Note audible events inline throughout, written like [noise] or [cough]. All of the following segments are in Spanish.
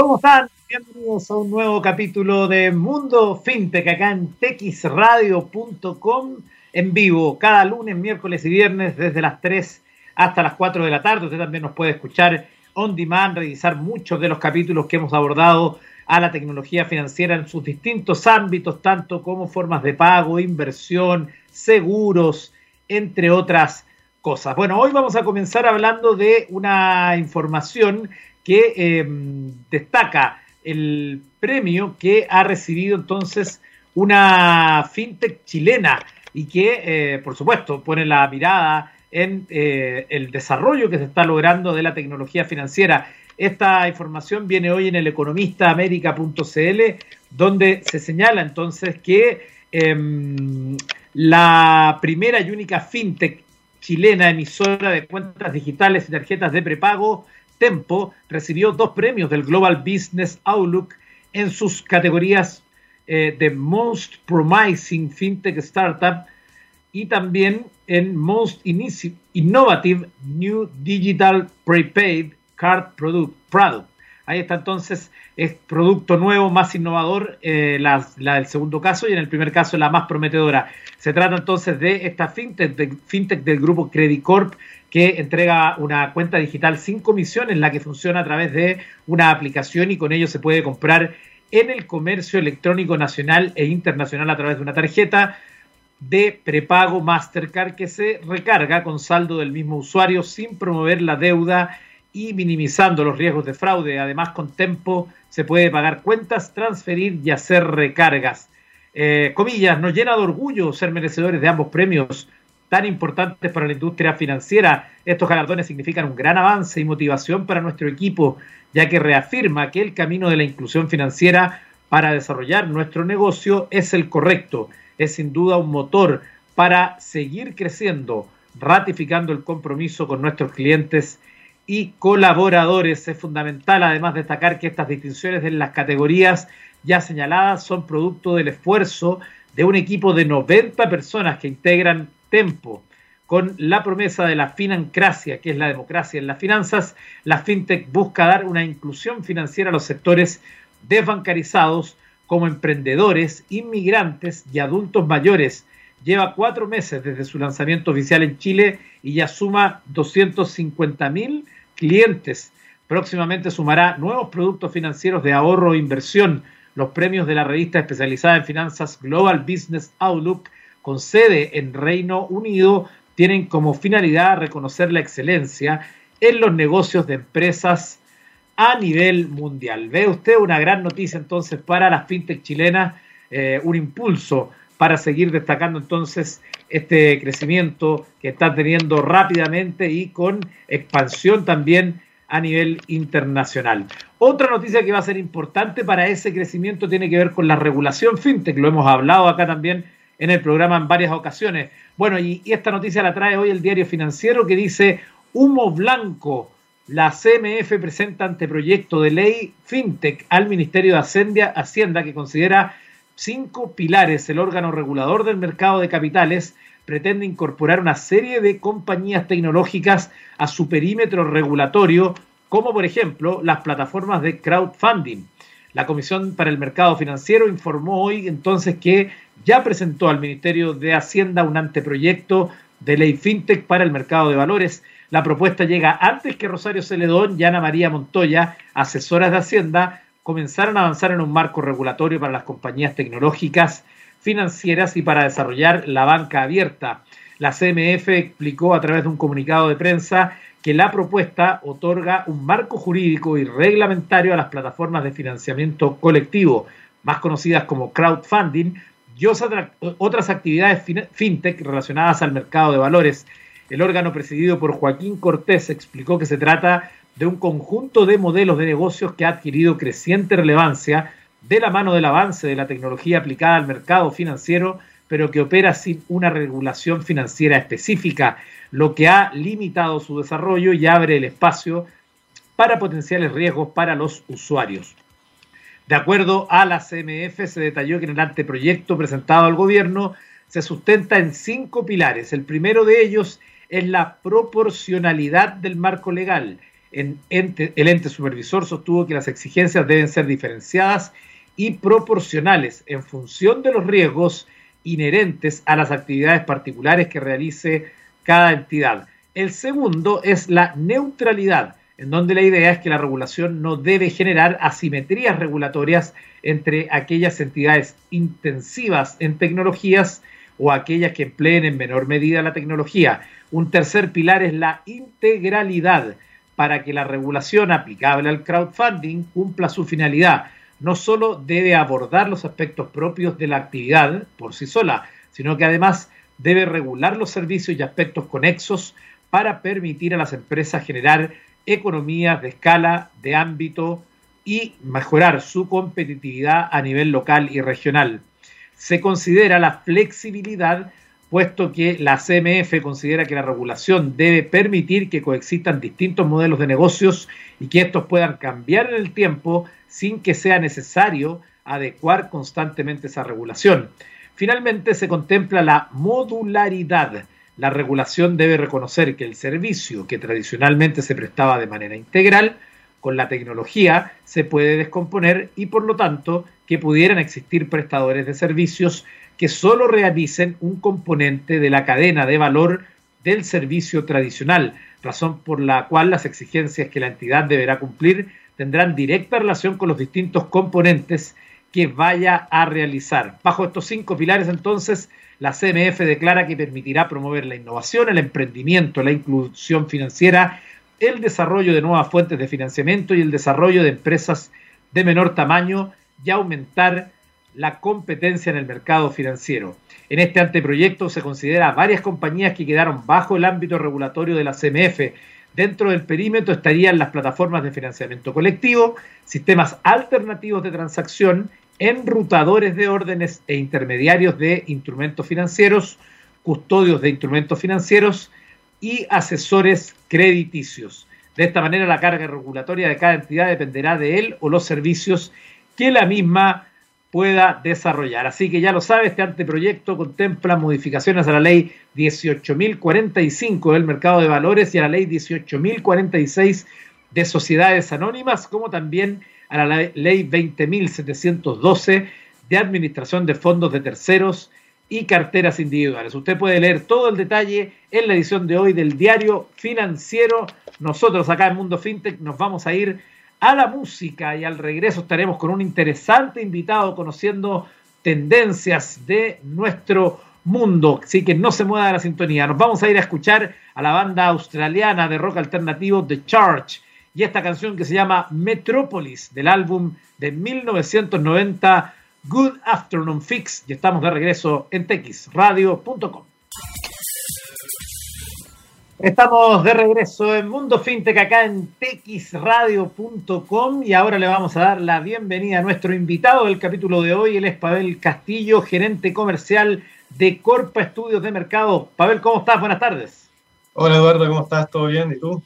¿Cómo están? Bienvenidos a un nuevo capítulo de Mundo FinTech acá en texradio.com en vivo cada lunes, miércoles y viernes desde las 3 hasta las 4 de la tarde. Usted también nos puede escuchar on demand, revisar muchos de los capítulos que hemos abordado a la tecnología financiera en sus distintos ámbitos, tanto como formas de pago, inversión, seguros, entre otras cosas. Bueno, hoy vamos a comenzar hablando de una información que em, destaca el premio que ha recibido entonces una fintech chilena y que, eh, por supuesto, pone la mirada en eh, el desarrollo que se está logrando de la tecnología financiera. Esta información viene hoy en el economistaamerica.cl, donde se señala entonces que em, la primera y única fintech chilena emisora de cuentas digitales y tarjetas de prepago Tempo recibió dos premios del Global Business Outlook en sus categorías eh, de Most Promising FinTech Startup y también en Most Innovative New Digital Prepaid Card Product. product. Ahí está entonces, es producto nuevo, más innovador, eh, la, del segundo caso y en el primer caso la más prometedora. Se trata entonces de esta fintech, fintech del grupo Credit Corp que entrega una cuenta digital sin comisión en la que funciona a través de una aplicación y con ello se puede comprar en el comercio electrónico nacional e internacional a través de una tarjeta de prepago Mastercard que se recarga con saldo del mismo usuario sin promover la deuda y minimizando los riesgos de fraude. Además, con Tempo se puede pagar cuentas, transferir y hacer recargas. Eh, comillas, nos llena de orgullo ser merecedores de ambos premios tan importantes para la industria financiera. Estos galardones significan un gran avance y motivación para nuestro equipo, ya que reafirma que el camino de la inclusión financiera para desarrollar nuestro negocio es el correcto. Es sin duda un motor para seguir creciendo, ratificando el compromiso con nuestros clientes y colaboradores. Es fundamental además destacar que estas distinciones en las categorías ya señaladas son producto del esfuerzo de un equipo de 90 personas que integran Tempo, con la promesa de la financracia, que es la democracia en las finanzas, la fintech busca dar una inclusión financiera a los sectores desbancarizados como emprendedores, inmigrantes y adultos mayores. Lleva cuatro meses desde su lanzamiento oficial en Chile y ya suma 250 mil clientes. Próximamente sumará nuevos productos financieros de ahorro e inversión. Los premios de la revista especializada en finanzas Global Business Outlook con sede en Reino Unido tienen como finalidad reconocer la excelencia en los negocios de empresas a nivel mundial. Ve usted una gran noticia entonces para las fintech chilenas, eh, un impulso para seguir destacando entonces este crecimiento que está teniendo rápidamente y con expansión también a nivel internacional. Otra noticia que va a ser importante para ese crecimiento tiene que ver con la regulación fintech, lo hemos hablado acá también en el programa en varias ocasiones. Bueno, y, esta noticia la trae hoy el diario financiero que dice humo blanco. La CMF presenta anteproyecto de ley FinTech al Ministerio de Hacienda, Hacienda que considera cinco pilares. El órgano regulador del mercado de capitales pretende incorporar una serie de compañías tecnológicas a su perímetro regulatorio, como por ejemplo las plataformas de crowdfunding. La Comisión para el Mercado Financiero informó hoy entonces que ya presentó al Ministerio de Hacienda un anteproyecto de ley fintech para el mercado de valores. La propuesta llega antes que Rosario Celedón y Ana María Montoya, asesoras de Hacienda, comenzaron a avanzar en un marco regulatorio para las compañías tecnológicas financieras y para desarrollar la banca abierta. La CMF explicó a través de un comunicado de prensa que la propuesta otorga un marco jurídico y reglamentario a las plataformas de financiamiento colectivo, más conocidas como crowdfunding, y otras actividades fintech relacionadas al mercado de valores. El órgano presidido por Joaquín Cortés explicó que se trata de un conjunto de modelos de negocios que ha adquirido creciente relevancia de la mano del avance de la tecnología aplicada al mercado financiero, pero que opera sin una regulación financiera específica, lo que ha limitado su desarrollo y abre el espacio para potenciales riesgos para los usuarios. De acuerdo a la CMF, se detalló que en el anteproyecto presentado al gobierno se sustenta en cinco pilares. El primero de ellos es la proporcionalidad del marco legal. El ente supervisor sostuvo que las exigencias deben ser diferenciadas y proporcionales en función de los riesgos inherentes a las actividades particulares que realice cada entidad. El segundo es la neutralidad, en donde la idea es que la regulación no debe generar asimetrías regulatorias entre aquellas entidades intensivas en tecnologías o aquellas que empleen en menor medida la tecnología. Un tercer pilar es la integralidad para que la regulación aplicable al crowdfunding cumpla su finalidad. No solo debe abordar los aspectos propios de la actividad por sí sola, sino que además debe regular los servicios y aspectos conexos para permitir a las empresas generar economías de escala, de ámbito y mejorar su competitividad a nivel local y regional. Se considera la flexibilidad, puesto que la CMF considera que la regulación debe permitir que coexistan distintos modelos de negocios y que estos puedan cambiar en el tiempo sin que sea necesario adecuar constantemente esa regulación. Finalmente, se contempla la modularidad. La regulación debe reconocer que el servicio que tradicionalmente se prestaba de manera integral con la tecnología se puede descomponer y por lo tanto que pudieran existir prestadores de servicios que solo realicen un componente de la cadena de valor del servicio tradicional, razón por la cual las exigencias que la entidad deberá cumplir tendrán directa relación con los distintos componentes que vaya a realizar. Bajo estos cinco pilares, entonces, la CMF declara que permitirá promover la innovación, el emprendimiento, la inclusión financiera, el desarrollo de nuevas fuentes de financiamiento y el desarrollo de empresas de menor tamaño y aumentar la competencia en el mercado financiero. En este anteproyecto se considera varias compañías que quedaron bajo el ámbito regulatorio de la CMF. Dentro del perímetro estarían las plataformas de financiamiento colectivo, sistemas alternativos de transacción enrutadores de órdenes e intermediarios de instrumentos financieros, custodios de instrumentos financieros y asesores crediticios. De esta manera, la carga regulatoria de cada entidad dependerá de él o los servicios que la misma pueda desarrollar. Así que ya lo sabe, este anteproyecto contempla modificaciones a la ley 18.045 del mercado de valores y a la ley 18.046 de sociedades anónimas, como también a la ley 20.712 de administración de fondos de terceros y carteras individuales. Usted puede leer todo el detalle en la edición de hoy del diario financiero. Nosotros acá en Mundo FinTech nos vamos a ir a la música y al regreso estaremos con un interesante invitado conociendo tendencias de nuestro mundo. Así que no se mueva de la sintonía. Nos vamos a ir a escuchar a la banda australiana de rock alternativo The Charge y esta canción que se llama Metropolis del álbum de 1990 Good Afternoon Fix y estamos de regreso en texradio.com. Estamos de regreso en Mundo FinTech acá en texradio.com y ahora le vamos a dar la bienvenida a nuestro invitado del capítulo de hoy, él es Pavel Castillo, gerente comercial de Corpa Estudios de Mercado. Pavel, ¿cómo estás? Buenas tardes. Hola Eduardo, ¿cómo estás? ¿Todo bien? ¿Y tú?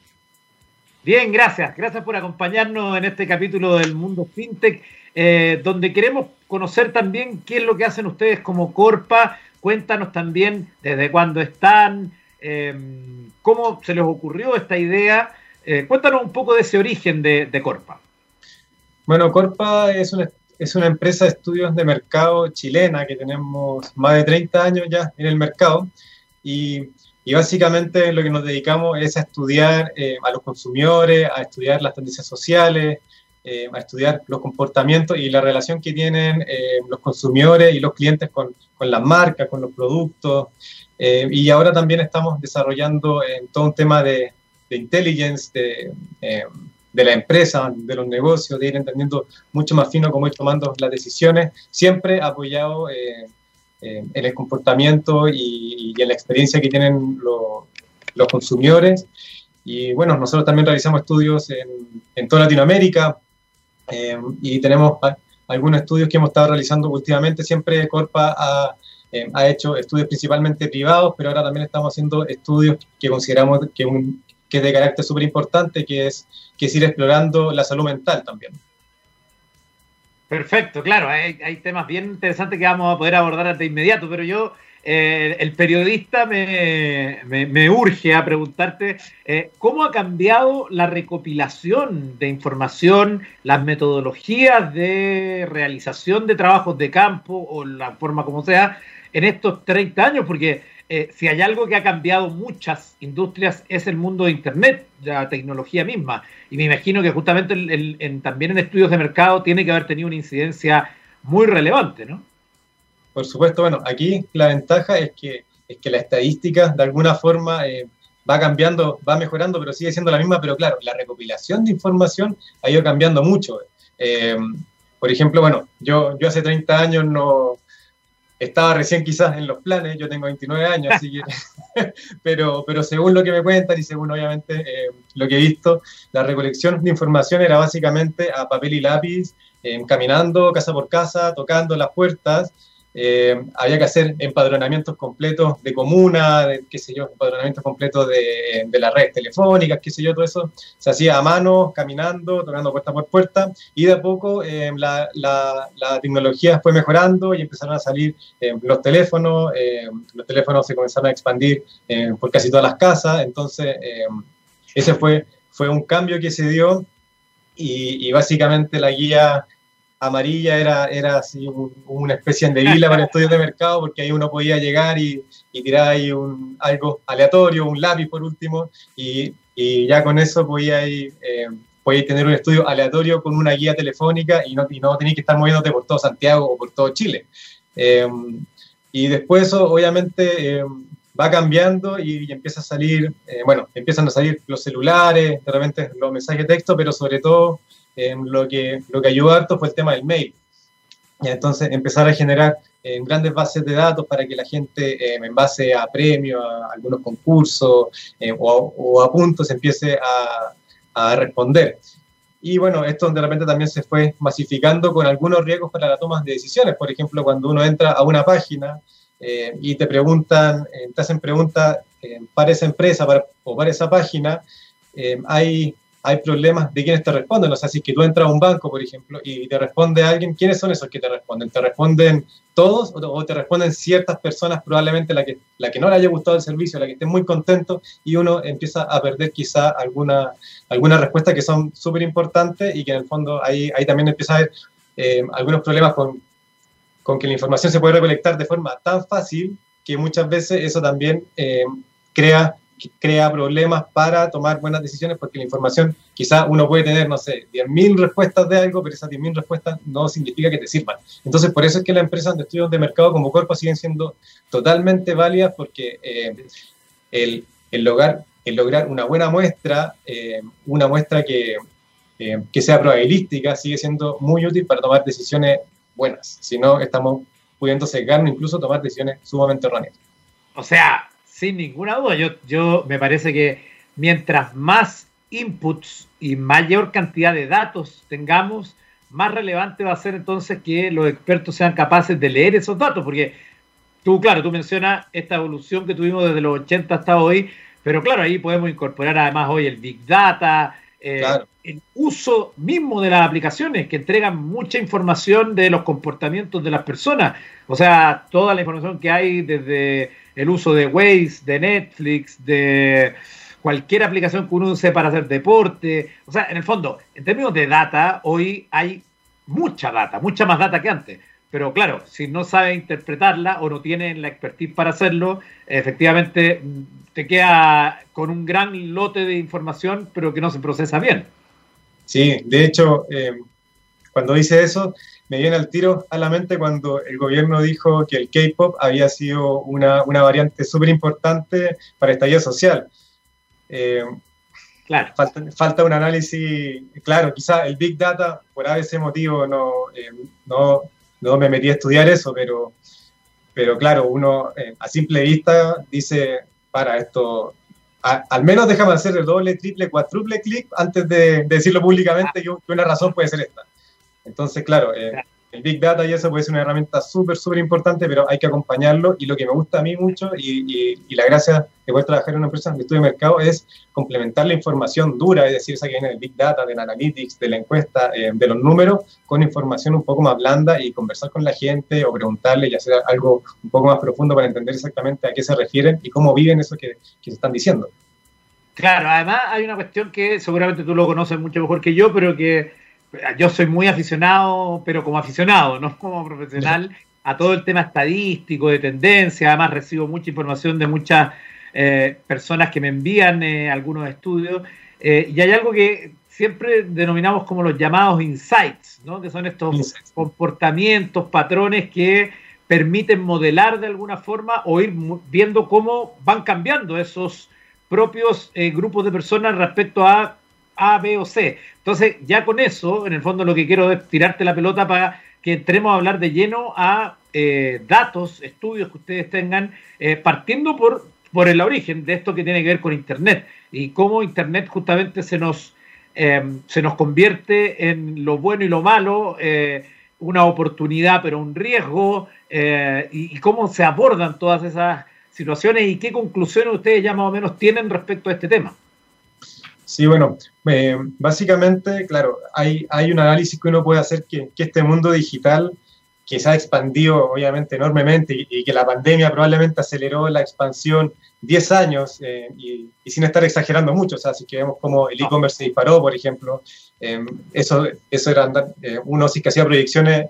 Bien, gracias. Gracias por acompañarnos en este capítulo del Mundo FinTech, eh, donde queremos conocer también qué es lo que hacen ustedes como Corpa. Cuéntanos también desde cuándo están, em, cómo se les ocurrió esta idea. Eh, cuéntanos un poco de ese origen de, Corpa. Bueno, Corpa es una, es una empresa de estudios de mercado chilena que tenemos más de 30 años ya en el mercado y y básicamente lo que nos dedicamos es a estudiar eh, a los consumidores, a estudiar las tendencias sociales, eh, a estudiar los comportamientos y la relación que tienen eh, los consumidores y los clientes con, con las marcas, con los productos. y ahora también estamos desarrollando todo un tema de, de intelligence, de, de, la empresa, de los negocios, de ir entendiendo mucho más fino cómo ir tomando las decisiones, siempre apoyado eh, en el comportamiento y, en la experiencia que tienen los consumidores. Y bueno, nosotros también realizamos estudios en, en toda Latinoamérica eh, y tenemos algunos estudios que hemos estado realizando últimamente. Siempre Corpa ha, eh, ha, hecho estudios principalmente privados, pero ahora también estamos haciendo estudios que consideramos que, un, que es de carácter súper importante, que es, que es ir explorando la salud mental también. Perfecto, claro, hay, temas bien interesantes que vamos a poder abordar de inmediato, pero yo eh, el periodista me, urge a preguntarte eh, cómo ha cambiado la recopilación de información, las metodologías de realización de trabajos de campo o la forma como sea en estos 30 años, porque eh, si hay algo que ha cambiado muchas industrias es el mundo de Internet, la tecnología misma. Y me imagino que justamente también en estudios de mercado tiene que haber tenido una incidencia muy relevante, ¿no? Por supuesto, bueno, aquí la ventaja es que, es que la estadística de alguna forma eh, va cambiando, va mejorando, pero sigue siendo la misma, pero claro, la recopilación de información ha ido cambiando mucho. Eh, por ejemplo, bueno, yo, yo hace 30 años no estaba recién quizás en los planes, yo tengo 29 años, [laughs] pero, pero según lo que me cuentan y según obviamente eh, lo que he visto, la recolección de información era básicamente a papel y lápiz, caminando casa por casa, tocando las puertas, eh, había que hacer empadronamientos completos de comuna, de, qué sé yo, empadronamientos completos de, de las redes telefónicas, qué sé yo, todo eso. Se hacía a mano, caminando, tocando puerta por puerta, y de a poco eh, la, la, tecnología fue mejorando y empezaron a salir eh, los teléfonos, los teléfonos se comenzaron a expandir por casi todas las casas, entonces ese fue, fue un cambio que se dio y, y básicamente la guía amarilla era, era así una especie de vila para estudios de mercado, porque ahí uno podía llegar y, tirar ahí un, algo aleatorio, un lápiz por último, y, ya con eso podía, ir, eh, podía tener un estudio aleatorio con una guía telefónica y no, y no tenías que estar moviéndote por todo Santiago o por todo Chile. Eh, y después eso obviamente eh, va cambiando y, empieza a salir, bueno, empiezan a salir los celulares, de los mensajes de texto, pero sobre todo lo, que, lo que ayudó harto fue el tema del mail. Y entonces empezar a generar eh, grandes bases de datos para que la gente, eh, en base a premios, a algunos concursos eh, o, a puntos, empiece a, a, responder. Y bueno, esto de repente también se fue masificando con algunos riesgos para la toma de decisiones. Por ejemplo, cuando uno entra a una página y te preguntan, te hacen preguntas para esa empresa para, o para esa página, hay hay problemas de quienes te responden. O sea, si tú entras a un banco, por ejemplo, y te responde alguien, ¿quiénes son esos que te responden? ¿Te responden todos o te responden ciertas personas, probablemente la que, la que no le haya gustado el servicio, la que esté muy contento, y uno empieza a perder quizá alguna, alguna respuesta que son súper importantes y que en el fondo ahí, ahí también empieza a haber eh, algunos problemas con, con que la información se puede recolectar de forma tan fácil que muchas veces eso también eh, crea crea problemas para tomar buenas decisiones porque la información, quizá uno puede tener, no sé, 10.000 respuestas de algo, pero esas 10.000 respuestas no significa que te sirvan. Entonces, por eso es que las empresas de estudios de mercado como Corpo siguen siendo totalmente válidas porque eh, el, el, lograr, el lograr una buena muestra, eh, una muestra que, eh, que sea probabilística, sigue siendo muy útil para tomar decisiones buenas. Si no, estamos pudiendo secarnos, incluso tomar decisiones sumamente erróneas. O sea, sin ninguna duda. Yo, yo me parece que mientras más inputs y mayor cantidad de datos tengamos, más relevante va a ser entonces que los expertos sean capaces de leer esos datos, porque tú, claro, tú mencionas esta evolución que tuvimos desde los 80 hasta hoy, pero claro, ahí podemos incorporar además hoy el Big Data, eh, el uso mismo de las aplicaciones que entregan mucha información de los comportamientos de las personas, o sea, toda la información que hay desde el uso de Waze, de Netflix, de cualquier aplicación que uno use para hacer deporte. O sea, en el fondo, en términos de data, hoy hay mucha data, mucha más data que antes. Pero claro, si no sabe interpretarla o no tiene la expertise para hacerlo, efectivamente te queda con un gran lote de información, pero que no se procesa bien. Sí, de hecho, eh, cuando dice eso, me viene al tiro a la mente cuando el gobierno dijo que el K-pop había sido una, una variante súper importante para estallido social. Eh, claro. Falta, un análisis, claro, quizá el Big Data, por ese motivo no, eh, no, no, me metí a estudiar eso, pero, pero claro, uno eh, a simple vista dice, para esto, al menos déjame hacer el doble, triple, cuádruple clic antes de, decirlo públicamente que una razón puede ser esta. Entonces, claro, eh, el Big Data y eso puede ser una herramienta súper, súper importante, pero hay que acompañarlo. Y lo que me gusta a mí mucho y, la gracia de poder trabajar en una empresa de estudio de mercado es complementar la información dura, es decir, esa que viene del Big Data, del Analytics, de la encuesta, eh, de los números, con información un poco más blanda y conversar con la gente o preguntarle y hacer algo un poco más profundo para entender exactamente a qué se refieren y cómo viven eso que, que se están diciendo. Claro, además hay una cuestión que seguramente tú lo conoces mucho mejor que yo, pero que yo soy muy aficionado, pero como aficionado, no [laughs] como profesional, a todo el tema estadístico, de tendencia. Además, recibo mucha información de muchas eh, personas que me envían eh, algunos estudios. Eh, y hay algo que siempre denominamos como los llamados insights, ¿no? que son estos comportamientos, patrones que permiten modelar de alguna forma o ir viendo cómo van cambiando esos propios grupos de personas respecto a a, B o C. Entonces, ya con eso, en el fondo lo que quiero es tirarte la pelota para que entremos a hablar de lleno a eh, datos, estudios que ustedes tengan, eh, partiendo por, por el origen de esto que tiene que ver con Internet y cómo Internet justamente se nos, em, se nos convierte en lo bueno y lo malo, eh, una oportunidad pero un riesgo, y, y cómo se abordan todas esas situaciones y qué conclusiones ustedes ya más o menos tienen respecto a este tema. Sí, bueno, eh, básicamente, claro, hay, hay un análisis que uno puede hacer que, este mundo digital, que se ha expandido obviamente enormemente y, que la pandemia probablemente aceleró la expansión 10 años eh, y, sin estar exagerando mucho, o sea, si que vemos como el e-commerce se disparó, por ejemplo, eh, eso, eso era, uno sí que hacía proyecciones,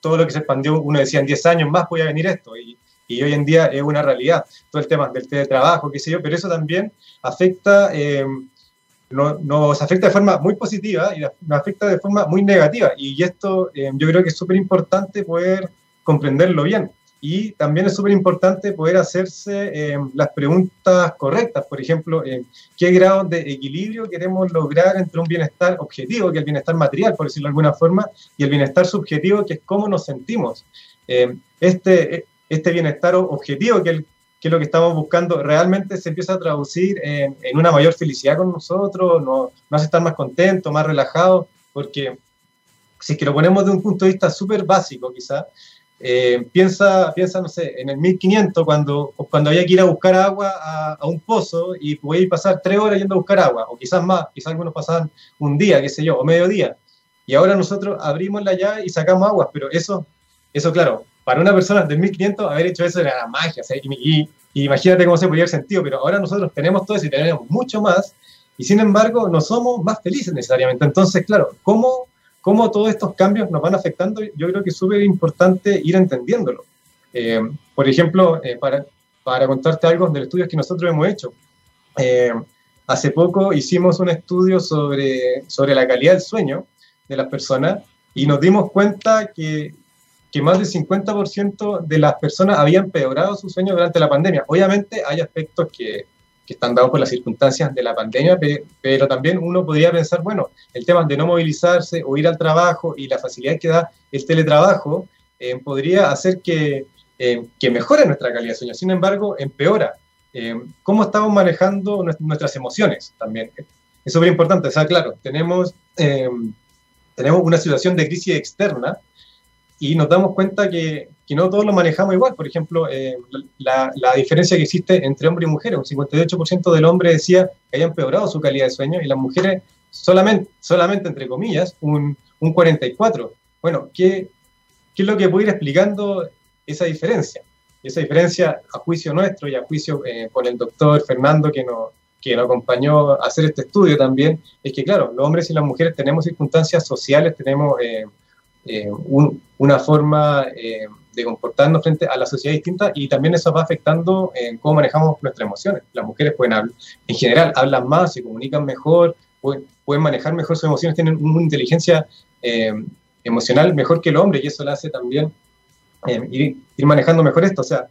todo lo que se expandió, uno decía en 10 años más voy a venir esto y, y hoy en día es una realidad, todo el tema del teletrabajo, qué sé yo, pero eso también afecta nos afecta de forma muy positiva y nos afecta de forma muy negativa. Y esto eh, yo creo que es súper importante poder comprenderlo bien. Y también es súper importante poder hacerse eh, las preguntas correctas. Por ejemplo, eh, ¿qué grado de equilibrio queremos lograr entre un bienestar objetivo, que es el bienestar material, por decirlo de alguna forma, y el bienestar subjetivo, que es cómo nos sentimos? este, este bienestar objetivo, que el que lo que estamos buscando realmente se empieza a traducir en, una mayor felicidad con nosotros, nos, hace estar más contentos, más relajados, porque si es que lo ponemos de un punto de vista súper básico quizá, eh, piensa, piensa, no sé, en el 1500 cuando, cuando había que ir a buscar agua a, un pozo y podía pasar tres horas yendo a buscar agua, o quizás más, quizás algunos pasaban un día, qué sé yo, o medio día. Y ahora nosotros abrimos la llave y sacamos agua, pero eso, eso claro, para una persona del 1500 haber hecho eso era la magia, y, imagínate cómo se podría haber sentido, pero ahora nosotros tenemos todo eso y tenemos mucho más, y sin embargo no somos más felices necesariamente. Entonces, claro, ¿cómo, cómo todos estos cambios nos van afectando? Yo creo que es súper importante ir entendiéndolo. Eh, por ejemplo, eh, para, para contarte algo del estudio que nosotros hemos hecho, eh, hace poco hicimos un estudio sobre, sobre la calidad del sueño de las personas y nos dimos cuenta que que más del 50% de las personas habían empeorado su sueño durante la pandemia. Obviamente hay aspectos que, que están dados por las circunstancias de la pandemia, pero también uno podría pensar, bueno, el tema de no movilizarse o ir al trabajo y la facilidad que da el teletrabajo eh, podría hacer que, eh, que, mejore nuestra calidad de sueño. Sin embargo, empeora. Eh, ¿Cómo estamos manejando nuestras emociones también? Es súper importante. O sea, claro, tenemos, tenemos una situación de crisis externa y nos damos cuenta que, que, no todos lo manejamos igual. Por ejemplo, eh, la, la, diferencia que existe entre hombre y mujer, un 58% del hombre decía que había empeorado su calidad de sueño y las mujeres solamente, solamente entre comillas, un, un 44%. Bueno, ¿qué, ¿qué, es lo que puede ir explicando esa diferencia? esa diferencia, a juicio nuestro y a juicio eh, con el doctor Fernando que nos, que nos acompañó a hacer este estudio también, es que, claro, los hombres y las mujeres tenemos circunstancias sociales, tenemos eh, eh, una forma eh, de comportarnos frente a la sociedad distinta y también eso va afectando en cómo manejamos nuestras emociones. Las mujeres pueden hablar, en general hablan más, se comunican mejor, pueden, manejar mejor sus emociones, tienen una inteligencia eh, emocional mejor que el hombre y eso le hace también ir, ir, manejando mejor esto. O sea,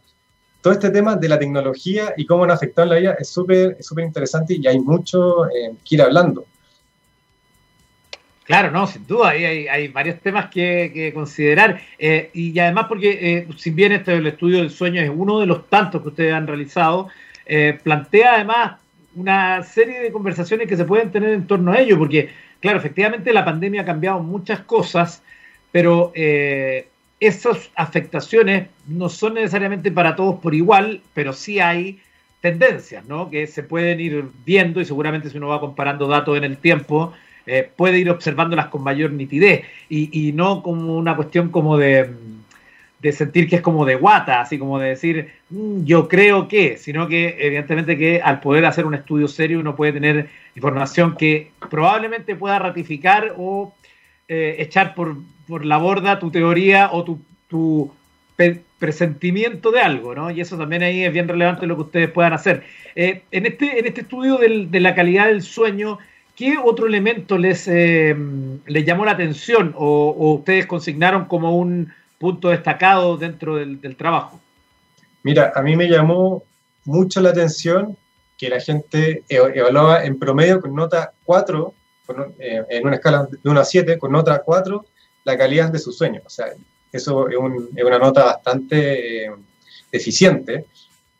todo este tema de la tecnología y cómo han afectado en la vida es súper súper interesante y hay mucho que ir hablando. Claro, no, sin duda, hay, hay varios temas que, considerar. Eh, y además porque, eh, si bien este el estudio del sueño es uno de los tantos que ustedes han realizado, eh, plantea además una serie de conversaciones que se pueden tener en torno a ello, porque, claro, efectivamente la pandemia ha cambiado muchas cosas, pero eh, esas afectaciones no son necesariamente para todos por igual, pero sí hay tendencias, ¿no? Que se pueden ir viendo y seguramente si uno va comparando datos en el tiempo, eh, puede ir observándolas con mayor nitidez y, y no como una cuestión como de de sentir que es como de guata, así como de decir, mm, yo creo que, sino que evidentemente que al poder hacer un estudio serio uno puede tener información que probablemente pueda ratificar o eh, echar por, por, la borda tu teoría o tu, tu presentimiento de algo, ¿no? Y eso también ahí es bien relevante lo que ustedes puedan hacer. Eh, en, este, en este estudio del, de la calidad del sueño, ¿qué otro elemento les, eh, les llamó la atención o, ustedes consignaron como un punto destacado dentro del, trabajo? Mira, a mí me llamó mucho la atención que la gente evaluaba en promedio con nota 4, eh, en una escala de 1 a 7, con nota 4, la calidad de su sueño. O sea, eso es, una nota bastante eh, deficiente.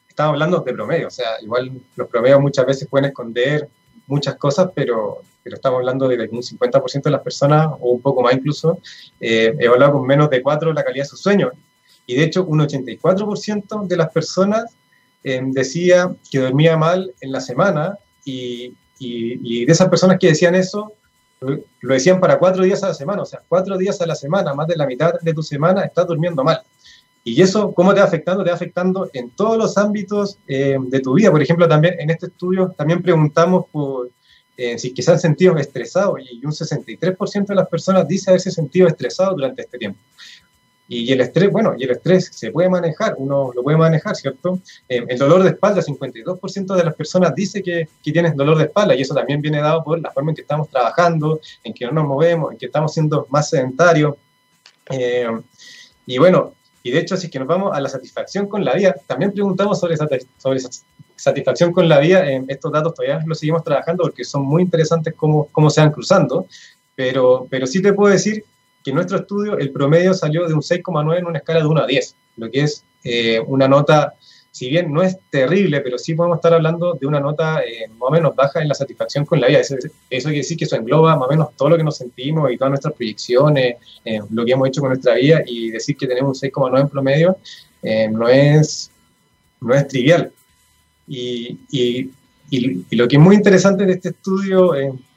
Estamos hablando de promedio, o sea, igual los promedios muchas veces pueden esconder muchas cosas, pero, pero estamos hablando de un 50% de las personas, o un poco más incluso, eh, evaluaba con menos de 4 la calidad de sus sueños. Y de hecho, un 84% de las personas eh, decía que dormía mal en la semana y, y, de esas personas que decían eso, lo decían para cuatro días a la semana, o sea, cuatro días a la semana, más de la mitad de tu semana estás durmiendo mal. Y eso, ¿cómo te va afectando? Te va afectando en todos los ámbitos eh, de tu vida. Por ejemplo, también en este estudio también preguntamos por eh, si se han sentido estresados y un 63% de las personas dice haberse sentido estresado durante este tiempo. Y, el estrés, bueno, y el estrés se puede manejar, uno lo puede manejar, ¿cierto? Eh, el dolor de espalda, 52% de las personas dice que, que tienes dolor de espalda y eso también viene dado por la forma en que estamos trabajando, en que no nos movemos, en que estamos siendo más sedentarios. y bueno, y de hecho, si es que nos vamos a la satisfacción con la vida, también preguntamos sobre, sobre satisfacción con la vida. En estos datos todavía los seguimos trabajando porque son muy interesantes cómo, cómo se van cruzando. Pero, pero sí te puedo decir que en nuestro estudio el promedio salió de un 6,9 en una escala de 1 a 10, lo que es eh, una nota si bien no es terrible, pero sí podemos estar hablando de una nota eh, más o menos baja en la satisfacción con la vida. Eso, quiere decir que eso engloba más o menos todo lo que nos sentimos y todas nuestras proyecciones, eh, lo que hemos hecho con nuestra vida y decir que tenemos un 6,9 en promedio eh, no, es, no es trivial. Y, y, y, lo que es muy interesante de este estudio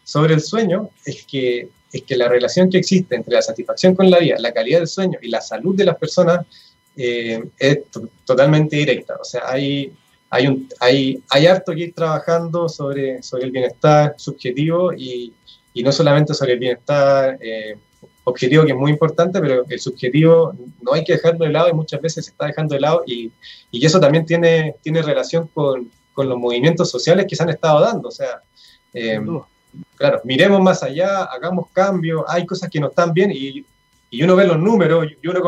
sobre el sueño es que, es que la relación que existe entre la satisfacción con la vida, la calidad del sueño y la salud de las personas eh, es totalmente directa. O sea, hay, hay, un, hay, hay harto que ir trabajando sobre, sobre el bienestar subjetivo y, y no solamente sobre el bienestar eh, objetivo, que es muy importante, pero el subjetivo no hay que dejarlo de lado y muchas veces se está dejando de lado y, y eso también tiene, tiene relación con, con, los movimientos sociales que se han estado dando. O sea, eh, claro, miremos más allá, hagamos cambios, hay cosas que no están bien y, y uno ve los números y uno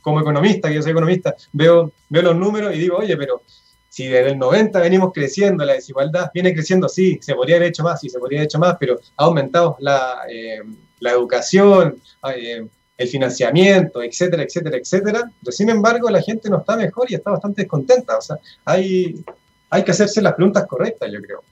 como economista, que yo soy economista, veo, veo los números y digo, oye, pero si desde el 90 venimos creciendo, la desigualdad viene creciendo, sí, se podría haber hecho más, sí, se podría haber hecho más, pero ha aumentado la, eh, la educación, eh, el financiamiento, etcétera, etcétera, etcétera. Pero sin embargo, la gente no está mejor y está bastante descontenta. O sea, hay, hay que hacerse las preguntas correctas, yo creo.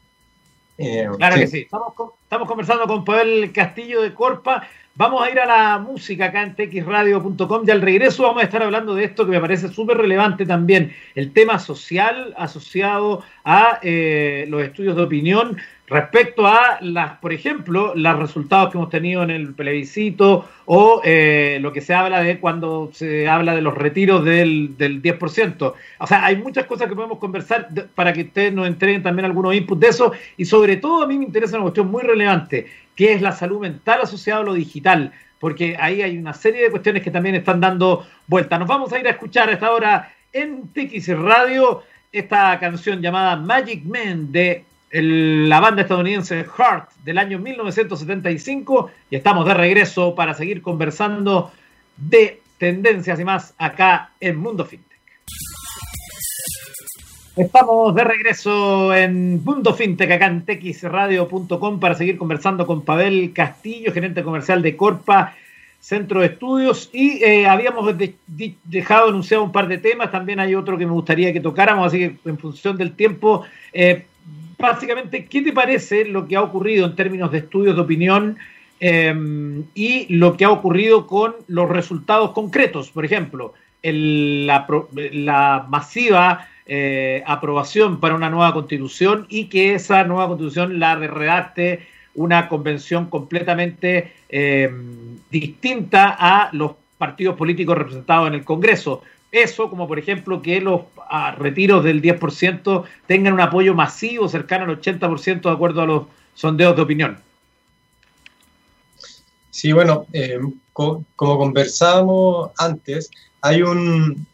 Eh, claro que sí. Estamos, estamos conversando con Pavel Castillo de Corpa Vamos a ir a la música acá en txradio.com y al regreso vamos a estar hablando de esto que me parece súper relevante también, el tema social asociado a eh, los estudios de opinión respecto a, las, por ejemplo, los resultados que hemos tenido en el plebiscito o eh, lo que se habla de cuando se habla de los retiros del, del 10%. O sea, hay muchas cosas que podemos conversar para que ustedes nos entreguen también algunos inputs de eso y sobre todo a mí me interesa una cuestión muy relevante, que es la salud mental asociada a lo digital, porque ahí hay una serie de cuestiones que también están dando vuelta. Nos vamos a ir a escuchar a esta hora en TX Radio esta canción llamada Magic Man de la banda estadounidense Heart del año 1975 y estamos de regreso para seguir conversando de tendencias y más acá en Mundo FinTech. Estamos de regreso en Mundo FinTech acá en texradio.com para seguir conversando con Pavel Castillo, gerente comercial de Corpa Centro de Estudios y eh, habíamos dejado anunciado un par de temas, también hay otro que me gustaría que tocáramos, así que en función del tiempo eh, básicamente, ¿qué te parece lo que ha ocurrido en términos de estudios de opinión em, y lo que ha ocurrido con los resultados concretos. Por ejemplo, la, masiva eh, aprobación para una nueva constitución y que esa nueva constitución la redacte una convención completamente em, distinta a los partidos políticos representados en el Congreso. Eso, como por ejemplo que los ah, retiros del 10% tengan un apoyo masivo cercano al 80% de acuerdo a los sondeos de opinión. Sí, bueno, eh, como conversábamos antes, hay un,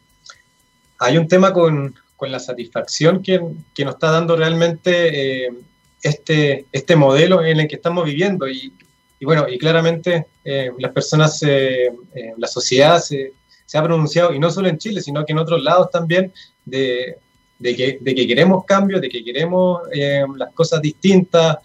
hay un tema con, la satisfacción que, nos está dando realmente eh, este, este modelo en el que estamos viviendo. Y, bueno, y claramente eh, las personas, la sociedad se, se, ha pronunciado, y no solo en Chile, sino que en otros lados también, de, de, que, de que, queremos cambios, de que queremos las cosas distintas.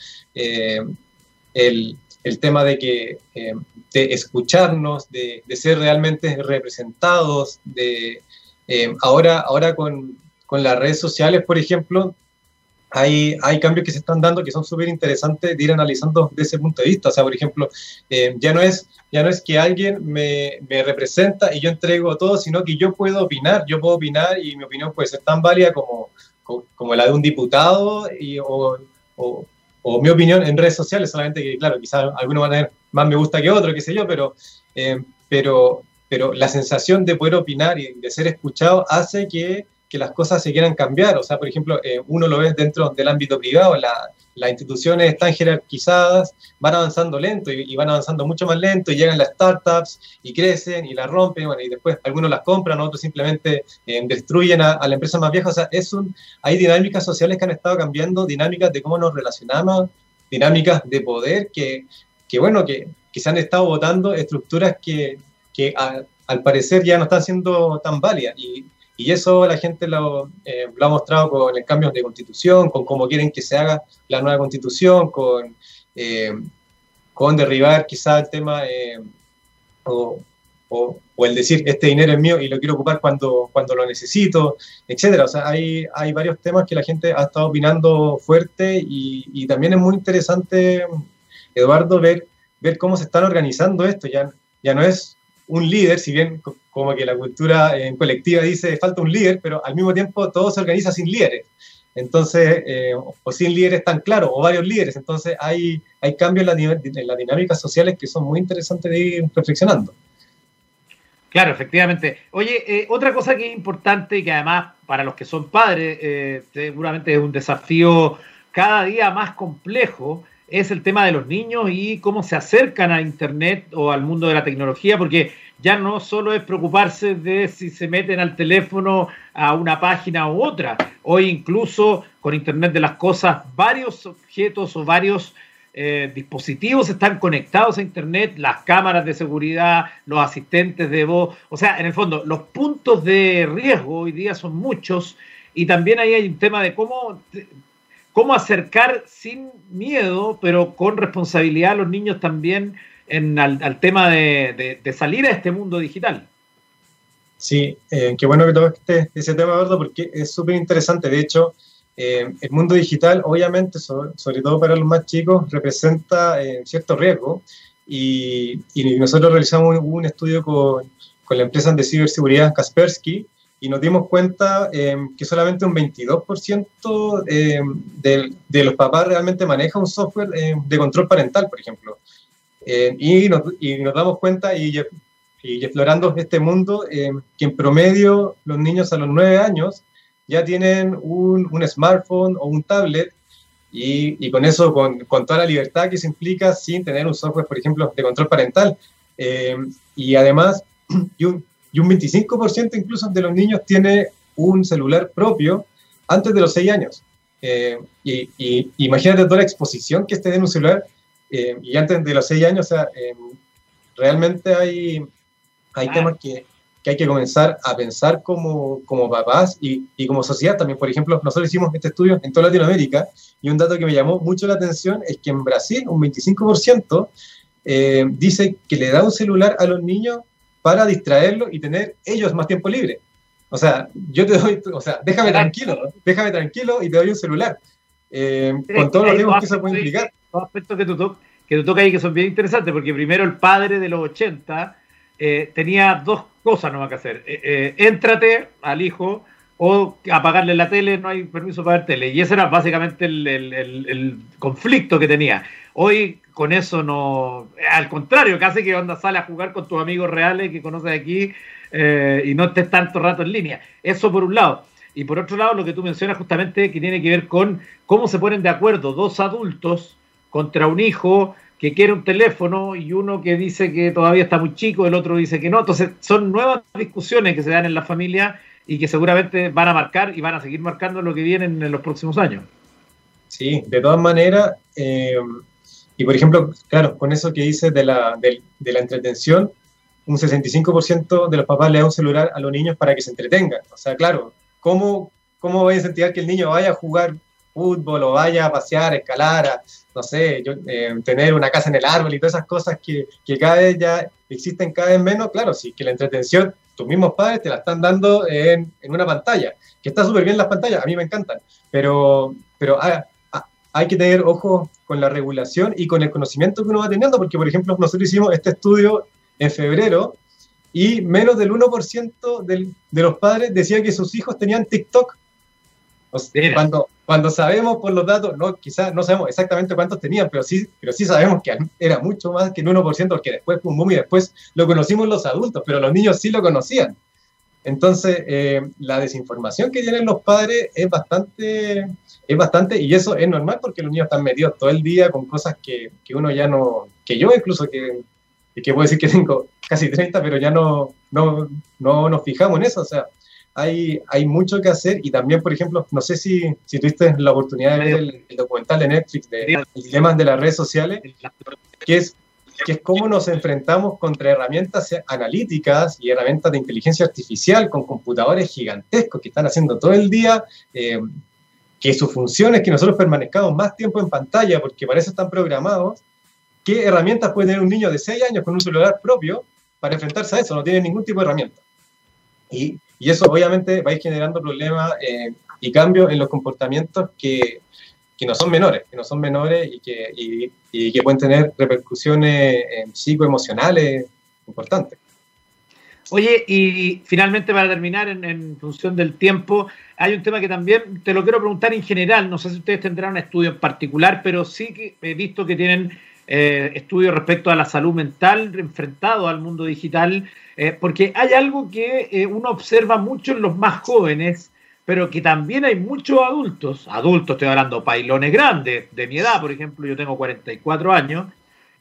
el, el tema de que eh, de escucharnos, de, ser realmente representados, de eh, ahora, ahora con, las redes sociales, por ejemplo, hay, hay cambios que se están dando que son súper interesantes de ir analizando desde ese punto de vista. O sea, por ejemplo, eh, ya, no es, ya no es que alguien me, representa y yo entrego todo, sino que yo puedo opinar, yo puedo opinar y mi opinión puede ser tan válida como, como, la de un diputado y, o, o mi opinión en redes sociales, solamente que, claro, quizás algunos van a tener más me gusta que otro, qué sé yo, pero, eh, pero, pero la sensación de poder opinar y de ser escuchado hace que que las cosas se quieran cambiar. O sea, por ejemplo, eh, uno lo ve dentro del ámbito privado, las instituciones están jerarquizadas, van avanzando lento y, van avanzando mucho más lento y llegan las startups y crecen y la rompen, bueno, y después algunos las compran, otros simplemente eh, destruyen a, la empresa más vieja. O sea, es un, hay dinámicas sociales que han estado cambiando, dinámicas de cómo nos relacionamos, dinámicas de poder que, que bueno, que, que se han estado votando estructuras que, que al parecer ya no están siendo tan válidas. Y, y eso la gente lo, eh, lo, ha mostrado con el cambio de constitución, con cómo quieren que se haga la nueva constitución, con, eh, con derribar quizá el tema eh, o, o, el decir este dinero es mío y lo quiero ocupar cuando, cuando lo necesito, etcétera. O sea, hay, hay varios temas que la gente ha estado opinando fuerte y, y también es muy interesante, Eduardo, ver, ver cómo se están organizando esto. Ya, ya no es un líder, si bien como que la cultura en colectiva dice falta un líder, pero al mismo tiempo todo se organiza sin líderes. Entonces, eh, o sin líderes tan claros, o varios líderes. Entonces, hay, hay cambios en, la, las dinámicas sociales que son muy interesantes de ir reflexionando. Claro, efectivamente. Oye, eh, otra cosa que es importante y que además para los que son padres eh, seguramente es un desafío cada día más complejo, es el tema de los niños y cómo se acercan a Internet o al mundo de la tecnología, porque ya no solo es preocuparse de si se meten al teléfono a una página u otra. Hoy incluso con Internet de las Cosas, varios objetos o varios eh, dispositivos están conectados a Internet, las cámaras de seguridad, los asistentes de voz. O sea, en el fondo, los puntos de riesgo hoy día son muchos y también ahí hay un tema de cómo cómo acercar sin miedo, pero con responsabilidad a los niños también en, al, tema de, salir a este mundo digital. Sí, eh, qué bueno que tocaste ese tema, ¿verdad? Porque es súper interesante. De hecho, eh, el mundo digital, obviamente, sobre, todo para los más chicos, representa eh, cierto riesgo. Y, nosotros realizamos un, estudio con, con, la empresa de ciberseguridad Kaspersky, y nos dimos cuenta eh, que solamente un 22% eh, de, de, los papás realmente maneja un software eh, de control parental, por ejemplo. Y nos, y, nos, damos cuenta, y, y explorando este mundo, que en promedio los niños a los 9 años ya tienen un, un smartphone o un tablet y, y, con eso, con, con, toda la libertad que se implica sin tener un software, por ejemplo, de control parental. y además, [clears throat] y un, y un 25% incluso de los niños tiene un celular propio antes de los 6 años. Eh, y, imagínate toda la exposición que esté en un celular eh, y antes de los 6 años, o sea, eh, realmente hay, hay temas que, que, hay que comenzar a pensar como, como papás y, y, como sociedad también. Por ejemplo, nosotros hicimos este estudio en toda Latinoamérica y un dato que me llamó mucho la atención es que en Brasil un 25% dice que le da un celular a los niños para distraerlo y tener ellos más tiempo libre. O sea, yo te doy, o sea, déjame tranquilo, déjame tranquilo y te doy un celular. Eh, con todos los riesgos que eso puede implicar. Dos aspectos que tú, que te toca ahí que son bien interesantes, porque primero el padre de los 80 eh, tenía dos cosas nomás que hacer. Eh, eh, éntrate al hijo o apagarle la tele, no hay permiso para ver tele. Y ese era básicamente el, conflicto que tenía. Hoy con eso no, al contrario, casi que onda sale a jugar con tus amigos reales que conoces aquí y no estés tanto rato en línea. Eso por un lado. Y por otro lado, lo que tú mencionas justamente que tiene que ver con cómo se ponen de acuerdo dos adultos contra un hijo que quiere un teléfono y uno que dice que todavía está muy chico, el otro dice que no. Entonces, son nuevas discusiones que se dan en la familia y que seguramente van a marcar y van a seguir marcando lo que viene en los próximos años. Sí, de todas maneras, eh, y por ejemplo, claro, con eso que dices de la, de, de la entretención, un 65% de los papás le dan un celular a los niños para que se entretengan. O sea, claro, ¿cómo, cómo voy a incentivar que el niño vaya a jugar fútbol o vaya a pasear, escalar, a, no sé, yo, eh, tener una casa en el árbol y todas esas cosas que, que, cada vez ya existen cada vez menos, claro, sí, que la entretención, tus mismos padres te la están dando en, en una pantalla, que está súper bien las pantallas, a mí me encantan, pero, pero hay, hay que tener ojo con la regulación y con el conocimiento que uno va teniendo, porque por ejemplo nosotros hicimos este estudio en febrero y menos del 1% del, de los padres decía que sus hijos tenían TikTok. cuando, cuando sabemos por los datos, no, quizás no sabemos exactamente cuántos tenían, pero sí, pero sí sabemos que era mucho más que el 1%, porque después un boom y después lo conocimos los adultos, pero los niños sí lo conocían. Entonces, eh, la desinformación que tienen los padres es bastante, es bastante, y eso es normal porque los niños están metidos todo el día con cosas que, que uno ya no, que yo incluso que, que puedo decir que tengo casi 30, pero ya no, no, no nos fijamos en eso, o sea, hay, hay mucho que hacer y también, por ejemplo, no sé si, si tuviste la oportunidad de ver el, documental de Netflix de dilemas de las redes sociales, que es, que es cómo nos enfrentamos contra herramientas analíticas y herramientas de inteligencia artificial con computadores gigantescos que están haciendo todo el día. Eh, que su función es que nosotros permanezcamos más tiempo en pantalla porque para eso están programados. ¿Qué herramientas puede tener un niño de 6 años con un celular propio para enfrentarse a eso? No tiene ningún tipo de herramienta. Y, eso obviamente va a ir generando problemas eh, y cambios en los comportamientos que, no son menores, que no son menores y que, y, y que pueden tener repercusiones eh, psicoemocionales importantes. Oye, y finalmente para terminar, en, en, función del tiempo, hay un tema que también te lo quiero preguntar en general, no sé si ustedes tendrán un estudio en particular, pero sí que he visto que tienen eh, estudios respecto a la salud mental enfrentado al mundo digital, eh, porque hay algo que eh, uno observa mucho en los más jóvenes, pero que también hay muchos adultos, adultos estoy hablando, pailones grandes, de mi edad, por ejemplo, yo tengo 44 años,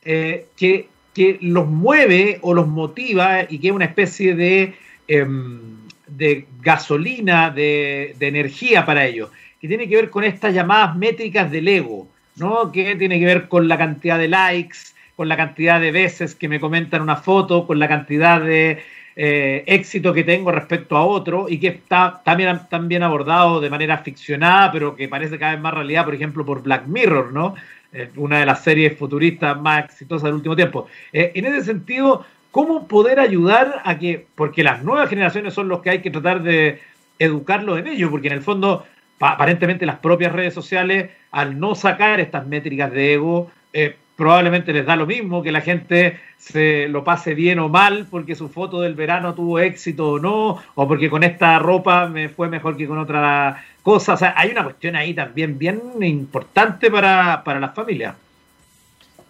que, que los mueve o los motiva y que es una especie de, em, de gasolina, de, de energía para ellos, que tiene que ver con estas llamadas métricas del ego ¿no? Que tiene que ver con la cantidad de likes, con la cantidad de veces que me comentan una foto, con la cantidad de eh, éxito que tengo respecto a otro y que está también, también abordado de manera ficcionada, pero que parece cada vez más realidad, por ejemplo, por Black Mirror, ¿no? Eh, una de las series futuristas más exitosas del último tiempo. Eh, en ese sentido, ¿cómo poder ayudar a que, porque las nuevas generaciones son los que hay que tratar de educarlos en ello, porque en el fondo aparentemente las propias redes sociales, al no sacar estas métricas de ego, eh, probablemente les da lo mismo que la gente se lo pase bien o mal porque su foto del verano tuvo éxito o no, o porque con esta ropa me fue mejor que con otra cosa. O sea, hay una cuestión ahí también bien importante para, para las familias.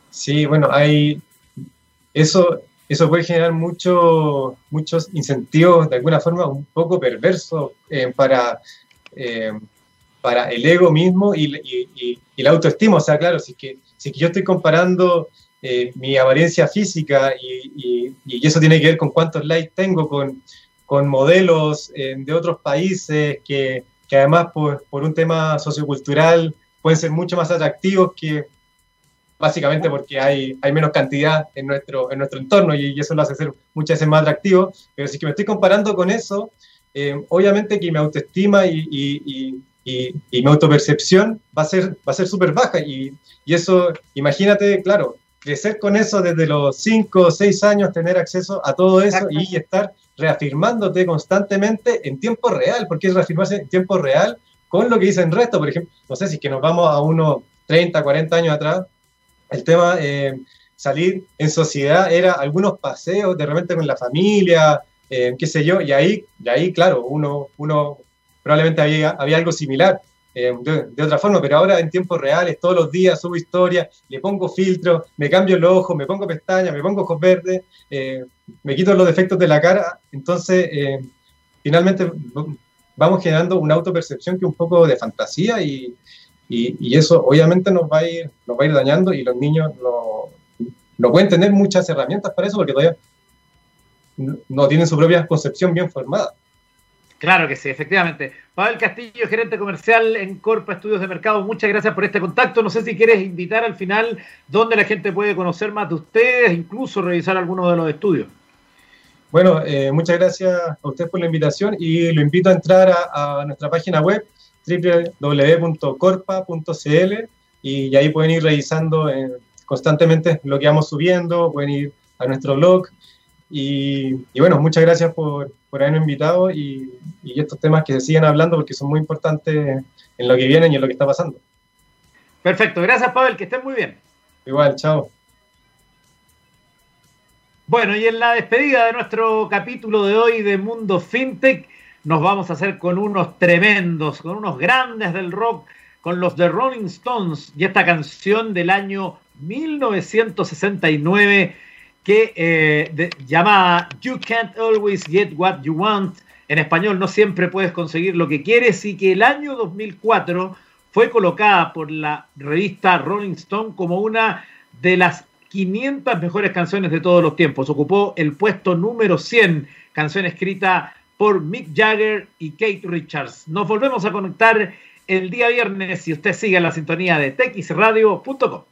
Sí, bueno, hay eso, eso puede generar mucho, muchos incentivos de alguna forma un poco perversos eh, para eh, para el ego mismo y, y, la autoestima. O sea, claro, si que, si yo estoy comparando eh, mi apariencia física y, eso tiene que ver con cuántos likes tengo con, modelos eh, de otros países que, que además por, un tema sociocultural pueden ser mucho más atractivos que básicamente porque hay, hay menos cantidad en nuestro, en nuestro entorno y, eso lo hace ser muchas veces más atractivo. Pero si que me estoy comparando con eso, eh, obviamente que mi autoestima y, mi autopercepción va a ser va a ser súper baja. Y, y, eso, imagínate, claro, crecer con eso desde los 5 o 6 años, tener acceso a todo eso y estar reafirmándote constantemente en tiempo real, porque es reafirmarse en tiempo real con lo que dicen el resto, por ejemplo, no sé si es que nos vamos a unos 30, 40 años atrás, el tema, eh, salir en sociedad era algunos paseos de repente con la familia, eh, qué sé yo, y ahí, y ahí claro, uno, uno probablemente había, había algo similar. Eh, de, otra forma, pero ahora en tiempos reales, todos los días subo historia, le pongo filtro, me cambio el ojo, me pongo pestañas, me pongo ojos verdes, me quito los defectos de la cara, entonces finalmente vamos generando una autopercepción que es un poco de fantasía y, y, eso obviamente nos va, a ir, nos va a ir dañando y los niños no, no pueden tener muchas herramientas para eso porque todavía no tienen su propia concepción bien formada. Claro que sí, efectivamente. Pavel Castillo, gerente comercial en Corpa Estudios de Mercado, muchas gracias por este contacto. No sé si quieres invitar al final dónde la gente puede conocer más de ustedes, incluso revisar algunos de los estudios. Bueno, eh, muchas gracias a ustedes por la invitación y lo invito a entrar a nuestra página web www.corpa.cl y ahí pueden ir revisando eh, constantemente lo que vamos subiendo, pueden ir a nuestro blog y, bueno, muchas gracias por, por habernos invitado y, y, estos temas que se siguen hablando porque son muy importantes en lo que viene y en lo que está pasando. Perfecto, gracias Pavel, que estén muy bien. Igual, chao. Bueno, y en la despedida de nuestro capítulo de hoy de Mundo FinTech, nos vamos a hacer con unos tremendos, con unos grandes del rock, con los de Rolling Stones y esta canción del año 1969 que eh, llamada You Can't Always Get What You Want. En español, no siempre puedes conseguir lo que quieres y que el año 2004 fue colocada por la revista Rolling Stone como una de las 500 mejores canciones de todos los tiempos. Ocupó el puesto número 100, canción escrita por Mick Jagger y Kate Richards. Nos volvemos a conectar el día viernes si usted sigue la sintonía de texradio.com.